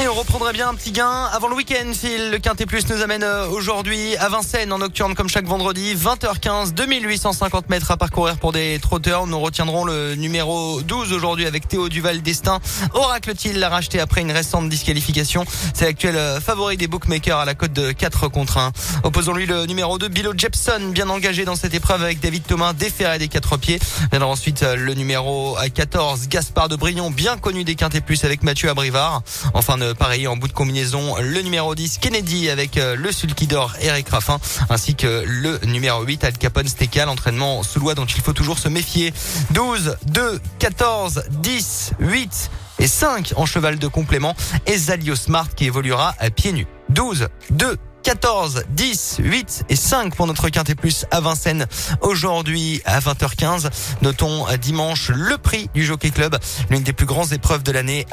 Et on reprendrait bien un petit gain avant le week-end si le Quintet Plus nous amène euh, aujourd'hui à Vincennes en nocturne comme chaque vendredi. 20h15, 2850 mètres à parcourir pour des trotteurs. Nous retiendrons le numéro 12 aujourd'hui avec Théo Duval Destin. Oracle-t-il l'a racheté après une récente disqualification. C'est l'actuel euh, favori des bookmakers à la cote de 4 contre 1. Opposons-lui le numéro 2, Bilo Jepson, bien engagé dans cette épreuve avec David Thomas, déféré des quatre pieds. Viendra ensuite euh, le numéro 14, Gaspard de Brion, bien connu des Quintet Plus avec Mathieu Abrivard. Enfin, pareil en bout de combinaison le numéro 10 Kennedy avec euh, le sulky d'or Eric Raffin ainsi que le numéro 8 Al Capone Steka l'entraînement sous loi dont il faut toujours se méfier 12 2 14 10 8 et 5 en cheval de complément et Zalio Smart qui évoluera à pieds nus 12 2 14, 10, 8 et 5 pour notre Quintet Plus à Vincennes aujourd'hui à 20h15. Notons dimanche le prix du Jockey Club, l'une des plus grandes épreuves de l'année.